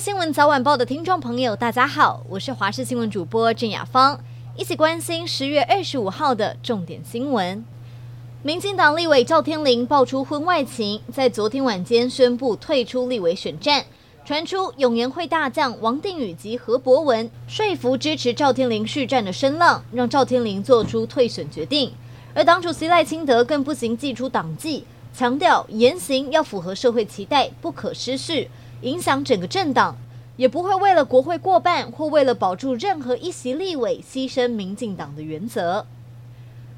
新闻早晚报的听众朋友，大家好，我是华视新闻主播郑雅芳，一起关心十月二十五号的重点新闻。民进党立委赵天麟爆出婚外情，在昨天晚间宣布退出立委选战，传出永延会大将王定宇及何博文说服支持赵天麟续战的声浪，让赵天麟做出退选决定。而党主席赖清德更不行祭出党纪，强调言行要符合社会期待，不可失序。影响整个政党，也不会为了国会过半或为了保住任何一席立委牺牲民进党的原则。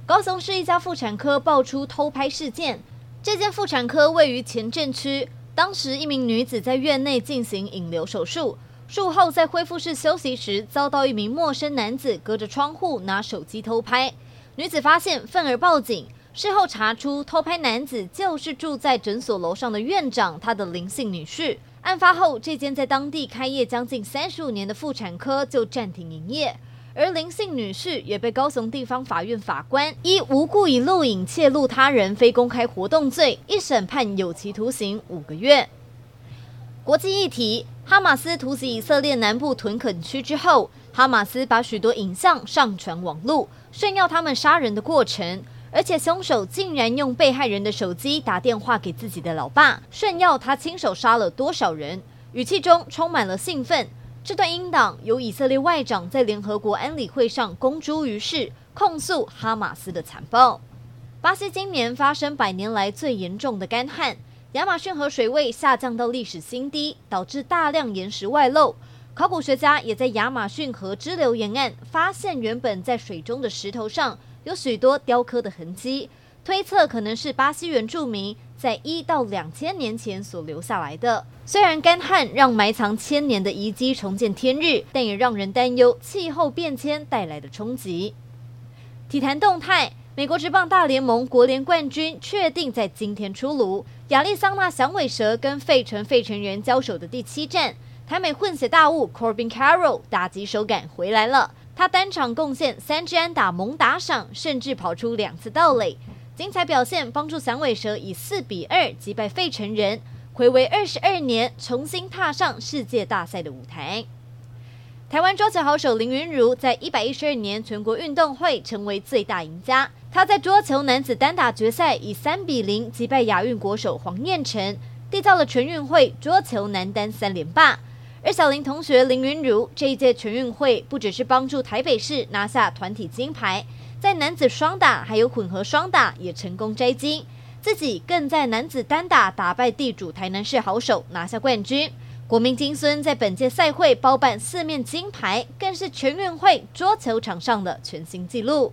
高雄市一家妇产科爆出偷拍事件，这间妇产科位于前镇区，当时一名女子在院内进行引流手术，术后在恢复室休息时，遭到一名陌生男子隔着窗户拿手机偷拍，女子发现，愤而报警。事后查出，偷拍男子就是住在诊所楼上的院长，他的林姓女婿。案发后，这间在当地开业将近三十五年的妇产科就暂停营业，而林姓女士也被高雄地方法院法官依无故以录影窃录他人非公开活动罪，一审判有期徒刑五个月。国际议题：哈马斯突袭以色列南部屯垦区之后，哈马斯把许多影像上传网络，炫耀他们杀人的过程。而且凶手竟然用被害人的手机打电话给自己的老爸，炫耀他亲手杀了多少人，语气中充满了兴奋。这段音档由以色列外长在联合国安理会上公诸于世，控诉哈马斯的残暴。巴西今年发生百年来最严重的干旱，亚马逊河水位下降到历史新低，导致大量岩石外露。考古学家也在亚马逊河支流沿岸发现原本在水中的石头上。有许多雕刻的痕迹，推测可能是巴西原住民在一到两千年前所留下来的。虽然干旱让埋藏千年的遗迹重见天日，但也让人担忧气候变迁带来的冲击。体坛动态：美国职棒大联盟国联冠军确定在今天出炉，亚利桑那响尾蛇跟费城费城人交手的第七战，台美混血大物 Corbin Carroll 打击手感回来了。他单场贡献三支安打，猛打赏，甚至跑出两次盗垒，精彩表现帮助响尾蛇以四比二击败费城人，回违二十二年重新踏上世界大赛的舞台。台湾桌球好手林昀儒在一百一十二年全国运动会成为最大赢家，他在桌球男子单打决赛以三比零击败亚运国手黄彦辰，缔造了全运会桌球男单三连霸。而小林同学林云儒这一届全运会不只是帮助台北市拿下团体金牌，在男子双打还有混合双打也成功摘金，自己更在男子单打打败地主台南市好手拿下冠军。国民金孙在本届赛会包办四面金牌，更是全运会桌球场上的全新纪录。